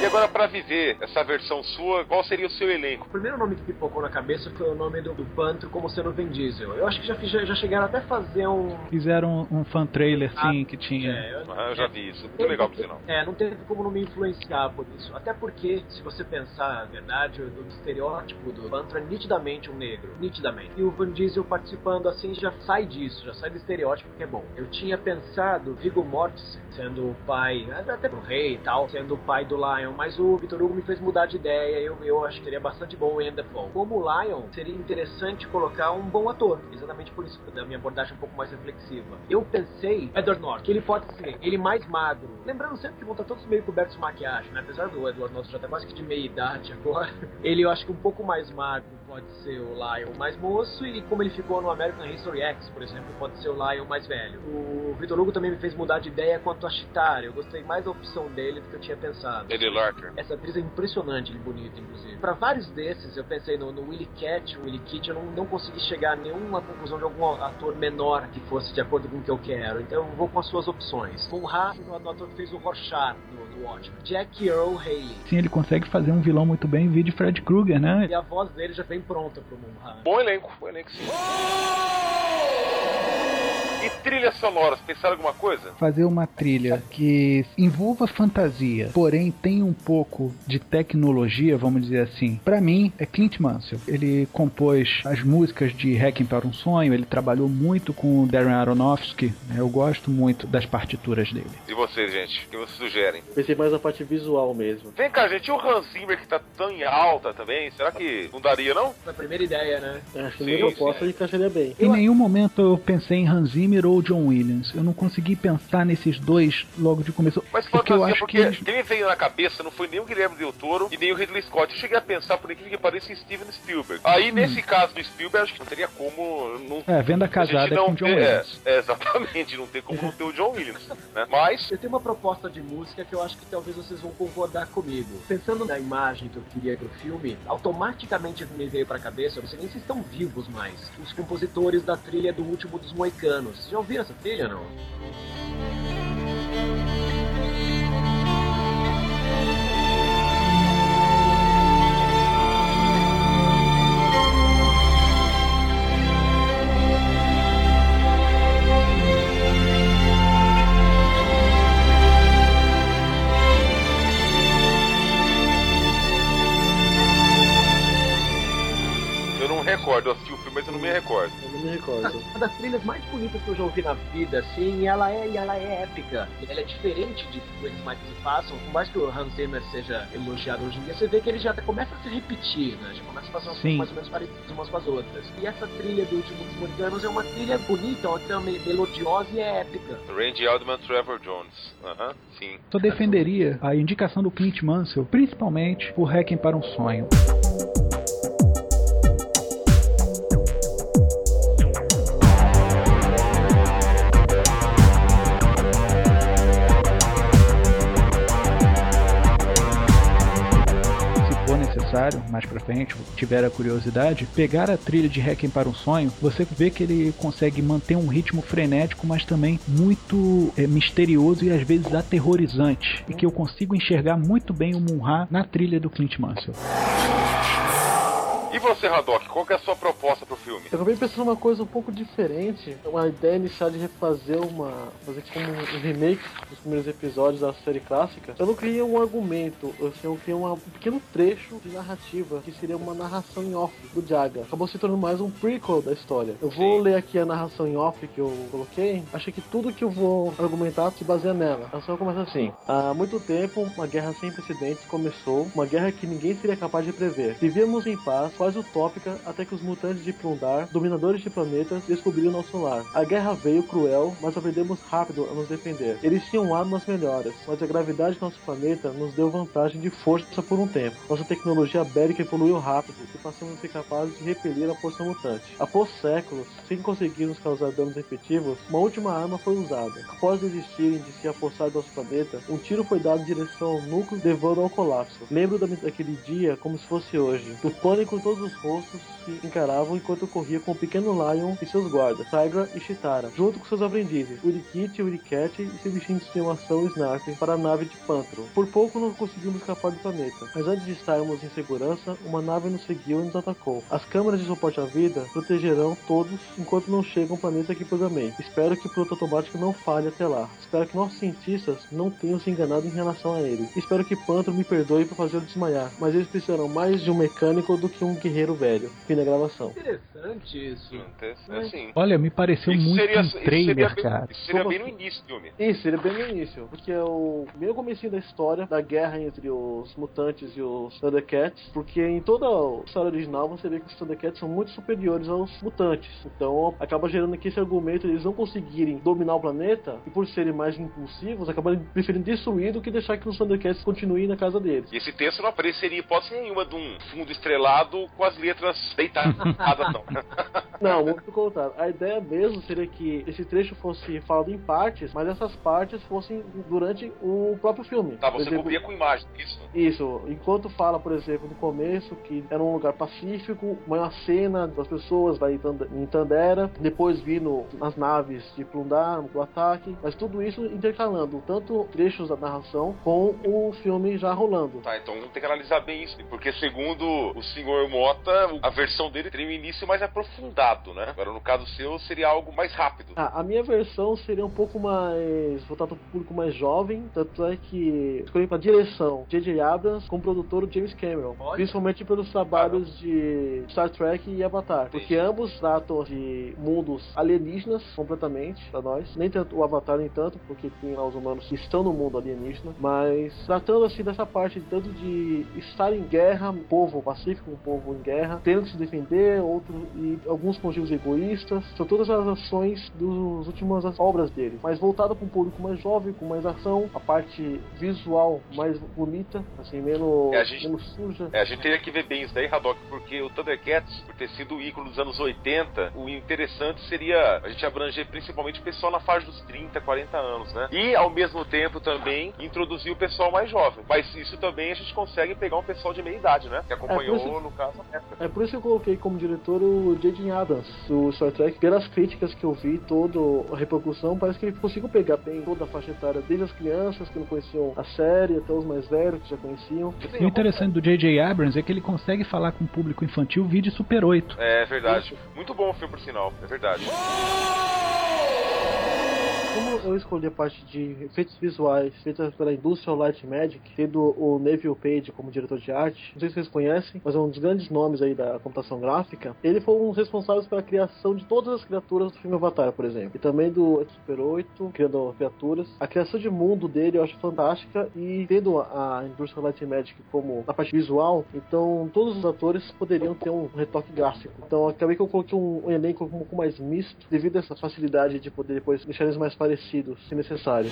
E agora, para viver essa versão sua, qual seria o seu elenco? O primeiro nome que pipocou na cabeça foi o nome do, do Pantro como sendo Vin Diesel. Eu acho que já, já, já chegaram até a fazer um. Fizeram um fan trailer, sim, que tinha. É, eu- Ah, eu já vi isso. Muito legal, por sinal. É, não teve como não me influenciar por isso. Até porque, se você pensar a verdade, o estereótipo do Pantro é nitidamente um negro. Nitidamente. E o Van Diesel participando assim já sai disso, já sai do estereótipo que é bom. Eu tinha pensado Viggo Mortensen sendo o pai, até pro rei e tal, sendo o pai do Lion Lion, mas o Vitor Hugo me fez mudar de ideia. Eu, eu acho que seria bastante bom o Ian. Como Lion, seria interessante colocar um bom ator. Exatamente por isso, da minha abordagem um pouco mais reflexiva. Eu pensei, Edward Norton, que ele pode ser ele mais magro. Lembrando sempre que vão estar todos meio cobertos de maquiagem, né? Apesar do Edward Norton já estar tá quase que de meia idade agora. Ele, eu acho que um pouco mais magro pode ser o Lion mais moço. E como ele ficou no American History X, por exemplo, pode ser o Lion mais velho. O Vitor Hugo também me fez mudar de ideia quanto a Chitara. Eu gostei mais da opção dele do que eu tinha pensado. Eddie Larker. Essa atriz é impressionante, bonita, inclusive. Para vários desses, eu pensei no, no Willie Cat, o Willie Kid, eu não, não consegui chegar a nenhuma conclusão de algum ator menor que fosse de acordo com o que eu quero. Então eu vou com as suas opções. Com o o ator que fez o Rorschach no, no Watchmen. Jack Earl Haley. Sim, ele consegue fazer um vilão muito bem, vídeo Fred Krueger, né? E a voz dele já vem pronta pro Munha. Bom elenco, bom elenco sim. E trilhas sonoras, pensaram alguma coisa? Fazer uma trilha que envolva fantasia, porém tem um pouco de tecnologia, vamos dizer assim. Para mim, é Clint Mansell. Ele compôs as músicas de Hacking para um Sonho, ele trabalhou muito com o Darren Aronofsky. Eu gosto muito das partituras dele. E vocês, gente? O que vocês sugerem? Pensei mais na parte visual mesmo. Vem cá, gente, o Hans Zimmer que tá tão em alta também, será que não daria, não? Foi a primeira ideia, né? Acho que nem proposta ele encaixaria bem. Em nenhum momento eu pensei em Hans Zimmer Zimmer ou John Williams. Eu não consegui pensar nesses dois logo de começo. Mas porque eu acho porque que eles... quem me veio na cabeça não foi nem o Guilherme Del Toro e nem o Ridley Scott. Eu cheguei a pensar por aquilo que pareça em Steven Spielberg. Aí, hum. nesse caso do Spielberg, acho que não teria como... Não, é, venda casada não com John ter, Williams. É, é, exatamente, não tem como não ter o John Williams. Né? Mas... Eu tenho uma proposta de música que eu acho que talvez vocês vão concordar comigo. Pensando na imagem que eu queria pro filme, automaticamente me veio pra cabeça, eu não sei nem se estão vivos mais, os compositores da trilha do Último dos Moicanos. Vocês já ouviram essa trilha? não. Trilhas mais bonitas que eu já ouvi na vida, assim, e ela é, e ela é épica. Ela é diferente de coisas mais que se façam, por mais que o Hans Zimmer seja elogiado hoje em dia, você vê que ele já começa a se repetir, né? Já começa a fazer umas coisas mais ou menos parecidas umas com as outras. E essa trilha do Último dos Moicanos é uma trilha bonita, uma trilha melodiosa e é épica. Randy Aldman Trevor Jones. Aham, uh -huh, sim. Eu defenderia a indicação do Clint Mansell, principalmente por Hacking para um Sonho. Mais pra frente, tiver a curiosidade, pegar a trilha de Hacking para um Sonho, você vê que ele consegue manter um ritmo frenético, mas também muito é, misterioso e às vezes aterrorizante. E que eu consigo enxergar muito bem o Munra na trilha do Clint Mansell. E você, Haddock, qual é a sua proposta pro filme? Eu acabei pensando uma coisa um pouco diferente. Uma ideia inicial de refazer uma. fazer como um remake dos primeiros episódios da série clássica. Eu não queria um argumento, eu, eu queria um pequeno trecho de narrativa que seria uma narração em off do Jaga. Acabou se tornando mais um prequel da história. Eu vou Sim. ler aqui a narração em off que eu coloquei. Acho que tudo que eu vou argumentar se baseia nela. A só começa assim: Há muito tempo, uma guerra sem precedentes começou, uma guerra que ninguém seria capaz de prever. Vivíamos em paz quase utópica até que os mutantes de Plundar, dominadores de planetas, descobriram nosso lar. A guerra veio cruel, mas aprendemos rápido a nos defender. Eles tinham armas melhores, mas a gravidade do nosso planeta nos deu vantagem de força por um tempo. Nossa tecnologia bélica evoluiu rápido e passamos a ser capazes de repelir a força mutante. Após séculos, sem conseguirmos causar danos efetivos, uma última arma foi usada. Após desistirem de se apossar do nosso planeta, um tiro foi dado em direção ao núcleo, levando ao colapso. Lembro daquele dia como se fosse hoje. O pânico todos os rostos se encaravam enquanto corria com o pequeno Lion e seus guardas, Tigra e Chitara, junto com seus aprendizes, Urikit, Uricat e seu bichinho de estimação Snark, para a nave de Pantro. Por pouco não conseguimos escapar do planeta, mas antes de estarmos em segurança, uma nave nos seguiu e nos atacou. As câmeras de suporte à vida protegerão todos enquanto não chega um planeta que programei. Espero que o piloto automático não falhe até lá. Espero que nossos cientistas não tenham se enganado em relação a ele. Espero que Pantro me perdoe por fazê-lo desmaiar, mas eles precisarão mais de um mecânico do que um guerreiro velho. Fim da gravação. Interessante isso. É assim. Olha, me pareceu Isso muito seria, um isso trailer, seria bem, cara. isso seria Como bem no assim? início do filme. Isso, é bem no início, porque é o meio comecinho da história da guerra entre os mutantes e os Thundercats, porque em toda a história original você vê que os Thundercats são muito superiores aos mutantes. Então acaba gerando aqui esse argumento de eles não conseguirem dominar o planeta e por serem mais impulsivos, acabarem preferindo destruir do que deixar que os Thundercats continuem na casa deles. E esse texto não apareceria em hipótese nenhuma de um fundo estrelado com as letras deitadas, não. Não, muito pelo contrário. A ideia mesmo seria que esse trecho fosse falado em partes, mas essas partes fossem durante o próprio filme. Tá, você exemplo, cobria com imagem, isso. Isso, enquanto fala, por exemplo, no começo que era um lugar pacífico, uma cena das pessoas lá em Tand- em Tandera, depois vindo as naves de Plundar, do ataque, mas tudo isso intercalando, tanto trechos da narração com o filme já rolando. Tá, então tem que analisar bem isso, porque segundo o senhor Mota, a versão dele teria um início mais aprofundado, né? Agora, no caso seu, seria algo mais rápido. Ah, a minha versão seria um pouco mais voltada para o público mais jovem, tanto é que escolhi para direção J.J. Abrams com o produtor James Cameron, Olha. principalmente pelos trabalhos de Star Trek e Avatar, porque ambos tratam de mundos alienígenas completamente para nós, nem tanto o Avatar nem tanto, porque tem lá os humanos que estão no mundo alienígena, mas tratando assim dessa parte tanto de estar em guerra, um povo pacífico, um povo em guerra, tendo que se defender, outro e alguns motivos egoístas, são todas as ações dos últimas obras dele, mas voltado para um público mais jovem, com mais ação, a parte visual mais bonita, assim, menos, É, gente- menos suja. É, a gente teria que ver bem isso daí, Haddock, porque o Thundercats, por ter sido o ícone dos anos 80, o interessante seria a gente abranger principalmente o pessoal na faixa dos 30, 40 anos, né? E, ao mesmo tempo, também introduzir o pessoal mais jovem. Mas isso também a gente consegue pegar um pessoal de meia idade, né? Que acompanhou, É, isso- no caso, a época. É por isso que eu coloquei como diretor o J.J. Abrams, do Star Trek. Pelas críticas que eu vi, toda a repercussão, parece que ele conseguiu pegar bem toda a faixa etária, desde as crianças que não conheciam a série, até os mais velhos que já conheciam. E o interessante do J.J. Abrams é que ele consegue falar com o público infantil de Super 8. É verdade. Muito bom o filme, por sinal. É verdade. Como eu escolhi a parte de efeitos visuais feitas pela Industrial Light Magic, tendo o Neville Page como diretor de arte, não sei se vocês conhecem, mas é um dos grandes nomes aí da computação gráfica. Ele foi um dos responsáveis pela criação de todas as criaturas do filme Avatar, por exemplo, e também do Super 8, criando criaturas. A criação de mundo dele eu acho fantástica e tendo a Industrial Light Magic como na parte visual, então todos os atores poderiam ter um retoque gráfico. Então acabei que eu coloquei um elenco um pouco mais misto devido a essa facilidade de poder depois deixar eles mais parecidos, se necessário.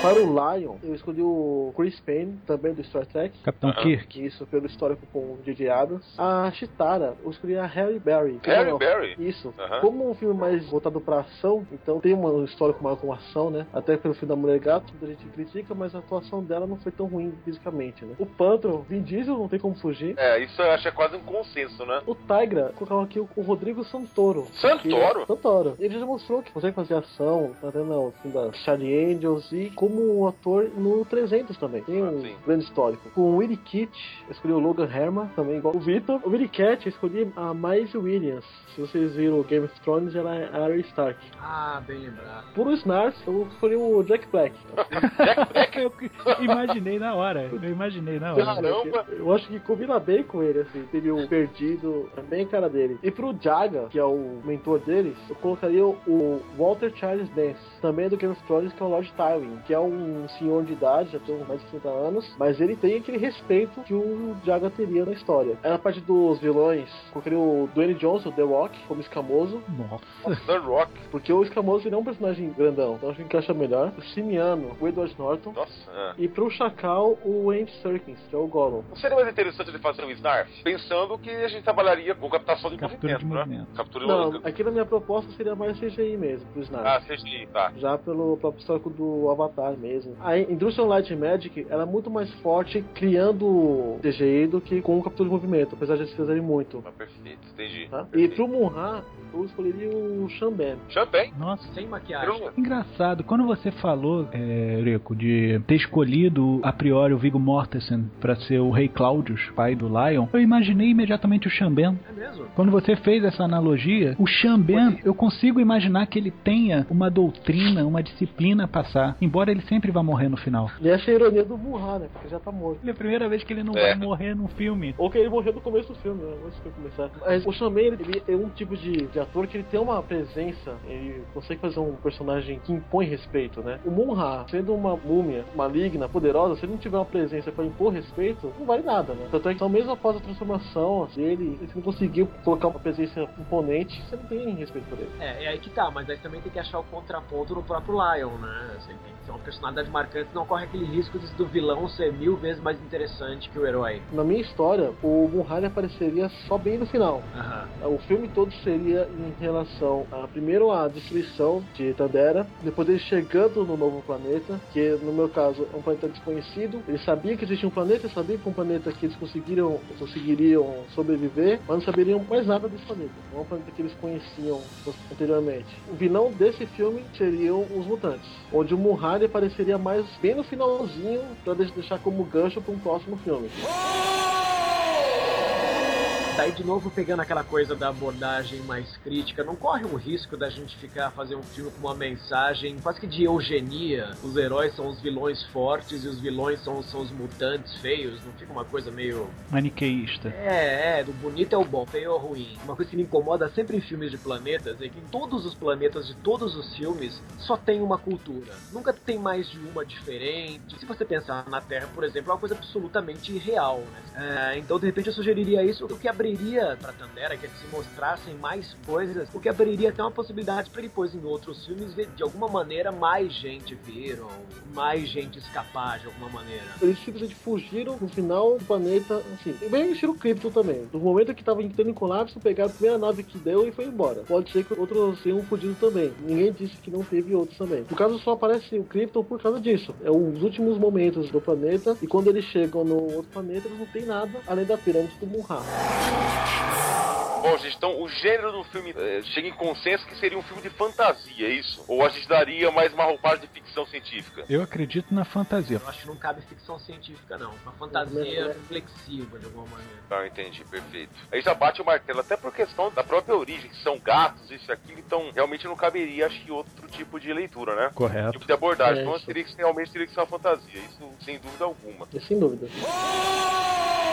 Para o Lion, eu escolhi o Chris Payne, também do Star Trek. Capitão Aham. Kirk. Isso, pelo histórico com o J.J. Abrams. A Chitara, eu escolhi a Harry Berry. Harry Berry? Isso. Aham. Como um filme mais voltado pra ação, então tem uma histórico maior com ação, né? Até pelo filme da Mulher Gato, muita gente critica, mas a atuação dela não foi tão ruim fisicamente, né? O Pantro, Vin Diesel, não tem como fugir. É, isso eu acho que é quase um consenso, né? O Tigra, colocar aqui o Rodrigo Santoro. Santoro? Que- Santoro. Ele já mostrou que consegue fazer ação, tá vendo? O filme da Charlie Angels e como um ator no 300 também. Tem um Ah, grande histórico. Com o Willie Kitt, eu escolhi o Logan Herman, também igual o Victor. O Willie Cat, eu escolhi a Maisie Williams. Se vocês viram o Game of Thrones, ela é a Arya Stark. Ah, bem lembrado. Por o Snarf, eu escolhi o Jack Black. eu imaginei na hora. Eu imaginei na hora. Caramba! Eu acho que combina bem com ele, assim. Teve o perdido, é bem a cara dele. E pro Jaga, que é o mentor deles, eu colocaria o Walter Charles Dance, também do Game of Thrones, que é o Lord Tywin, que é um senhor de idade, já tem mais de 30 anos, mas ele tem aquele respeito que o Jaga teria na história. Aí na parte dos vilões, colocaria o Dwayne Johnson, The Rock, como escamoso, Nossa. The Rock. porque o escamoso ele é um personagem grandão, então acho que encaixa melhor. O Simiano, o Edward Norton. Nossa, é. E pro Chacal, o Andy Serkins, que é o Gollum. Não seria mais interessante ele fazer o Snarf? Pensando que a gente trabalharia com captação de Captura de movimento, né? movimento. Captura de Não, aqui na minha proposta seria mais CGI mesmo, pro Snarf. Ah, CGI, tá. Já pelo próprio histórico do Avatar mesmo. A Industrial Light Magic ela é muito mais forte criando CGI do que com o captura de movimento, apesar de eles fazerem muito. Ah, perfeito, entendi. Tá? E Perfeito. pro Munra, eu escolheria o Shamben. Champanhe. Nossa. Sem maquiagem. Eu- Engraçado, quando você falou, é, Rico, de ter escolhido a priori o Viggo Mortensen pra ser o Rei Claudius, pai do Lion, eu imaginei imediatamente o Xamben. É mesmo? Quando você fez essa analogia, o Xamben, eu consigo imaginar que ele tenha uma doutrina, uma disciplina a passar, embora ele sempre vá morrer no final. E essa é a ironia do Burra, né? Porque já tá morto. É a primeira vez que ele não É. vai morrer num filme. Ou que ele morreu no começo do filme, né? Antes de eu começar. Mas o Shaman, ele, ele é um tipo de, de ator que ele tem uma presença, ele consegue fazer um personagem que impõe respeito, né? O Munra, sendo uma múmia maligna, poderosa, se ele não tiver uma presença pra impor respeito, não vale nada, né? Tanto é que então, mesmo após a transformação dele, ele não conseguiu colocar uma presença imponente, você não tem respeito por ele. É, é aí que tá, mas aí também tem que achar o contraponto no próprio Lion, né? Você tem que ter uma personalidade marcante, não corre aquele risco de- do vilão ser mil vezes mais interessante que o herói. Na minha história, o ele apareceria só bem no final. Aham. O filme todo seria em relação a primeiro a destruição de Tandera, depois ele chegando no novo planeta, que no meu caso é um planeta desconhecido. Ele sabia que existia um planeta, sabia que um planeta que eles conseguiram, conseguiriam sobreviver, mas não saberiam mais nada desse planeta. É um planeta que eles conheciam anteriormente. O vilão desse filme seriam os mutantes, onde o Murray apareceria mais bem no finalzinho para deixar como gancho para um próximo filme. Daí de novo pegando aquela coisa da abordagem mais crítica, não corre um risco da gente ficar fazer um filme com uma mensagem quase que de eugenia. Os heróis são os vilões fortes e os vilões são, são os mutantes feios. Não fica uma coisa meio Maniqueísta. É, é, do bonito é o bom, feio é o ruim. Uma coisa que me incomoda sempre em filmes de planetas é que em todos os planetas de todos os filmes só tem uma cultura. Nunca tem mais de uma diferente. Se você pensar na Terra, por exemplo, é uma coisa absolutamente irreal, né? É, então, de repente, eu sugeriria isso, o que abriria pra Tandera, que que se mostrassem mais coisas, o que abriria até uma possibilidade pra depois em outros filmes ver de alguma maneira mais gente ver, ou mais gente escapar de alguma maneira. Eles simplesmente fugiram no final do planeta, assim. Bem estilo Krypton também. No momento que tava entrando em colapso, pegaram a primeira nave que deu e foi embora. Pode ser que outros tenham fugido também. Ninguém disse que não teve outros também. No caso, só aparece o Krypton por causa disso. É os últimos momentos do planeta. E quando eles chegam no outro planeta, eles não tem nada além da pirâmide do Munra. Bom, gente, então o gênero do filme eh, chega em consenso que seria um filme de fantasia, é isso? Ou a gente daria mais uma roupagem de ficção científica? Eu acredito na fantasia. Eu acho que não cabe ficção científica, não. Uma fantasia reflexiva, de alguma maneira. Não, entendi, perfeito. Aí já bate o martelo, até por questão da própria origem, que são gatos, isso e aquilo, então realmente não caberia, acho que, outro tipo de leitura, né? Correto. Tipo de abordagem. É, então teria que, realmente teria que ser uma fantasia, isso sem dúvida alguma. Sem dúvida. Em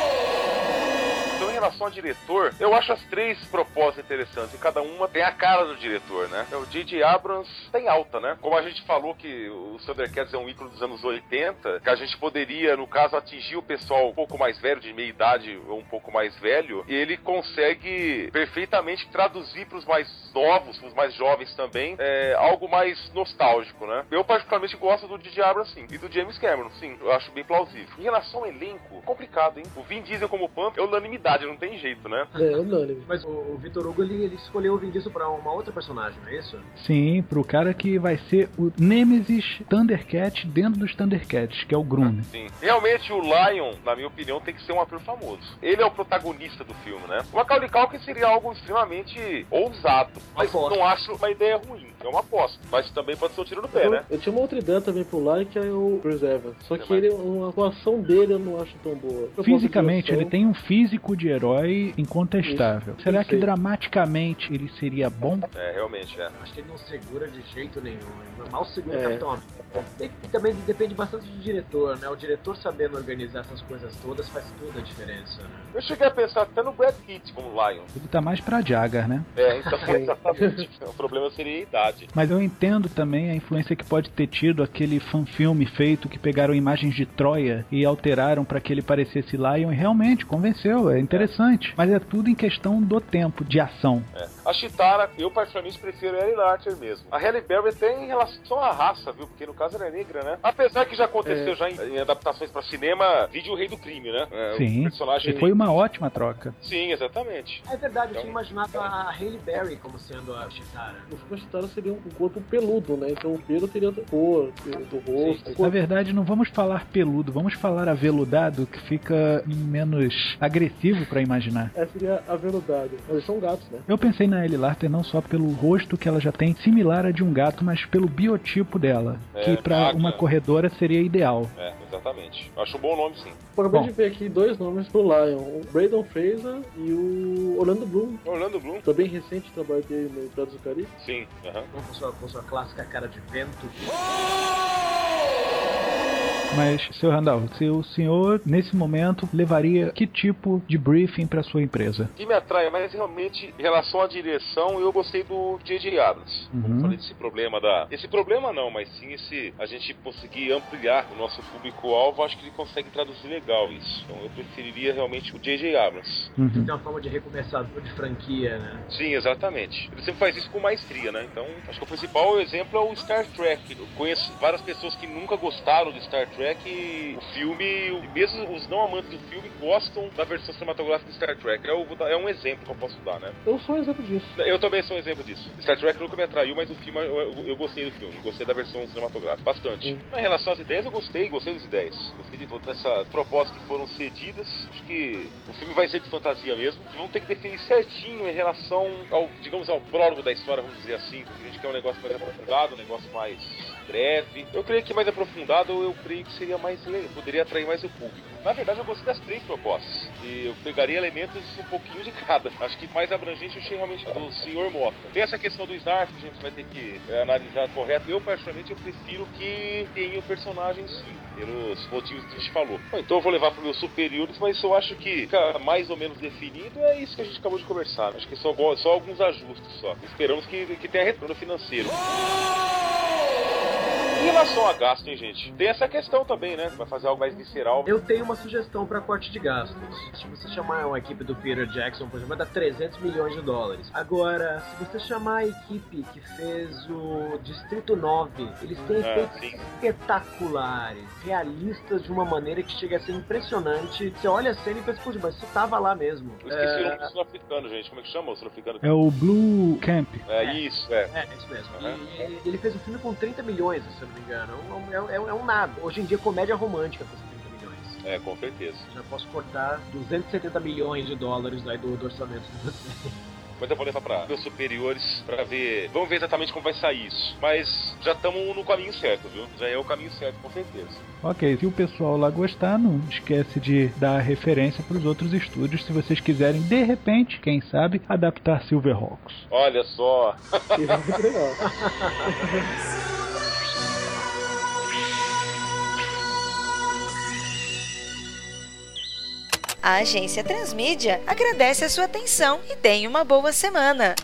relação ao diretor, eu acho as três propostas interessantes. E cada uma tem a cara do diretor, né? O J.J. Abrams tem alta, né? Como a gente falou que o Thundercats é um ícone dos anos 80, que a gente poderia, no caso, atingir o pessoal um pouco mais velho, de meia idade ou um pouco mais velho, e ele consegue perfeitamente traduzir para os mais novos, para os mais jovens também, é, algo mais nostálgico, né? Eu particularmente gosto do J.J. Abrams, sim, e do James Cameron, sim, eu acho bem plausível. Em relação ao elenco, complicado, hein? O Vin Diesel como Pump é unanimidade, não tem jeito, né? É, unânime. Mas o, o Vitor Hugo, ele, ele escolheu o Vin Diesel pra uma outra personagem, não é isso? Sim, pro cara que vai ser o Nemesis Thundercat dentro dos Thundercats, que é o Groom. Sim. Realmente o Lion, na minha opinião, tem que ser um ator famoso. Ele é o protagonista do filme, né? O Macaulay Culkin seria algo extremamente ousado, mas Aposta. não acho uma ideia ruim. É uma aposta, mas também pode ser um tiro no pé, eu, né? eu tinha uma outra ideia também pro Lai, que é o Chris Evans. Só que mas- ele, a atuação dele eu não acho tão boa. Eu Fisicamente, posso ele tem um físico de herói incontestável. Será que dramaticamente ele seria bom? É, realmente, é. Acho que ele não segura de jeito nenhum. Ele mal segura É. o Capitão América. E também depende bastante do diretor, né? O diretor sabendo organizar essas coisas todas faz toda a diferença, né? Eu cheguei a pensar até no Brad Pitt como Lion. Ele tá mais pra Jagger, né? É, então, exatamente. o problema seria a idade. Mas eu entendo também a influência que pode ter tido aquele fanfilme feito que pegaram imagens de Troia e alteraram para que ele parecesse Lion e realmente convenceu, é interessante. Mas é tudo em questão do tempo, de ação. É. A Chitara, eu particularmente prefiro a Ellen Archer mesmo. A Halle Berry até em relação à raça, viu? Porque no caso ela é negra, né? Apesar que já aconteceu É. já em, em adaptações pra cinema, vídeo O Rei do Crime, né? É, o Sim, personagem e foi uma ótima troca. Sim, exatamente. É verdade, eu Então- tinha imaginado a Halle Berry como sendo a Chitara. Filme Chitara seria um corpo peludo, né? Então o pelo teria outra cor do rosto. Na verdade, não vamos falar peludo, vamos falar aveludado, que fica menos agressivo pra imaginar. Essa seria a verdade. Mas eles são gatos, né? Eu pensei na Ellie Larter não só pelo rosto que ela já tem, similar a de um gato, mas pelo biotipo dela, É, que pra magra. uma corredora seria ideal. É, exatamente. Eu acho um bom nome, sim. Acabei Bom. de ver aqui dois nomes pro Lion: o Braden Fraser e o Orlando Bloom. Orlando Bloom? Também recente trabalho dele no Piratas do Caribe. Sim. aham. Com sua, com sua clássica cara de vento. Mas, seu Randall, se o senhor, nesse momento, levaria que tipo de briefing pra sua empresa? O que me atrai mais realmente em relação à direção, eu gostei do J.J. Abrams. Como Uhum. eu falei desse problema da. Esse problema não, mas sim esse. A gente conseguir ampliar o nosso público-alvo, acho que ele consegue traduzir legal isso. Então eu preferiria realmente o J.J. Abrams. Uhum. Tem uma forma de recomeçador de franquia, né? Sim, exatamente. Ele sempre faz isso com maestria, né? Então, acho que o principal exemplo é o Star Trek. Eu conheço várias pessoas que nunca gostaram de Star Trek e o filme, mesmo os não amantes do filme, gostam da versão cinematográfica de Star Trek. É, o- é um exemplo que eu posso dar, né? Eu sou um exemplo disso. Eu também sou um exemplo disso. Star Trek nunca me atraiu, mas o filme eu, eu- eu gostei do filme, gostei da versão cinematográfica, bastante. Hum. Em relação às ideias, eu gostei, gostei das ideias. Gostei de todas essas propostas que foram cedidas. Acho que o filme vai ser de fantasia mesmo. Vão ter que definir certinho em relação ao, digamos, ao prólogo da história, vamos dizer assim, porque a gente quer um negócio mais aprofundado, um negócio mais breve. Eu creio que mais aprofundado, eu creio que seria mais poderia atrair mais o público. Na verdade, eu gostei das três propostas. E eu pegaria elementos um pouquinho de cada. Acho que mais abrangente eu achei realmente do Sr. Mota. Tem essa questão do Snarf, que a gente vai ter que é, analisar correto. Eu, particularmente, eu prefiro que tenha o personagem sim, pelos motivos que a gente falou. Bom, então eu vou levar para meus superiores, mas eu acho que fica mais ou menos definido. É isso que a gente acabou de conversar. Acho que só, só alguns ajustes só. Esperamos que, que tenha retorno financeiro. Em relação a gasto, hein, gente? Tem essa questão também, né? Vai fazer algo mais visceral. Eu tenho uma sugestão para corte de gastos. Se você chamar uma equipe do Peter Jackson, por exemplo, vai dar 300 milhões de dólares. Agora, se você chamar a equipe que fez o Distrito 9, eles têm É, efeitos sim. espetaculares, realistas de uma maneira que chega a ser impressionante. Você olha a cena e pensa, puxa, mas isso tava lá mesmo. Eu esqueci o É, nome do sul-africano, gente. Como é que chama o sul-africano? É o Blue Camp. É isso, é. É, é isso mesmo. Aham. E ele, ele fez um filme com 30 milhões, se eu não me engano. É um, é um- é um nada. Hoje em dia, comédia romântica custa 30 milhões. É, com certeza. Já posso cortar 270 milhões de dólares aí do, do orçamento de você. Mas eu vou levar para meus superiores pra ver. Vamos ver exatamente como vai sair isso. Mas já estamos no caminho certo, viu? Já é o caminho certo, com certeza. Ok, se o pessoal lá gostar, não esquece de dar referência pros outros estúdios se vocês quiserem, de repente, quem sabe, adaptar Silverhawks. Olha só. A agência Transmídia agradece a sua atenção e tenha uma boa semana.